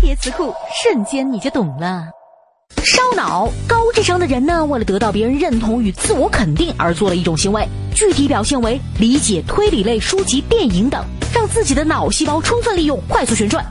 叠词库瞬间你就懂了。烧脑高智商的人呢为了得到别人认同与自我肯定而做了一种行为具体表现为理解推理类书籍电影等让自己的脑细胞充分利用快速旋转。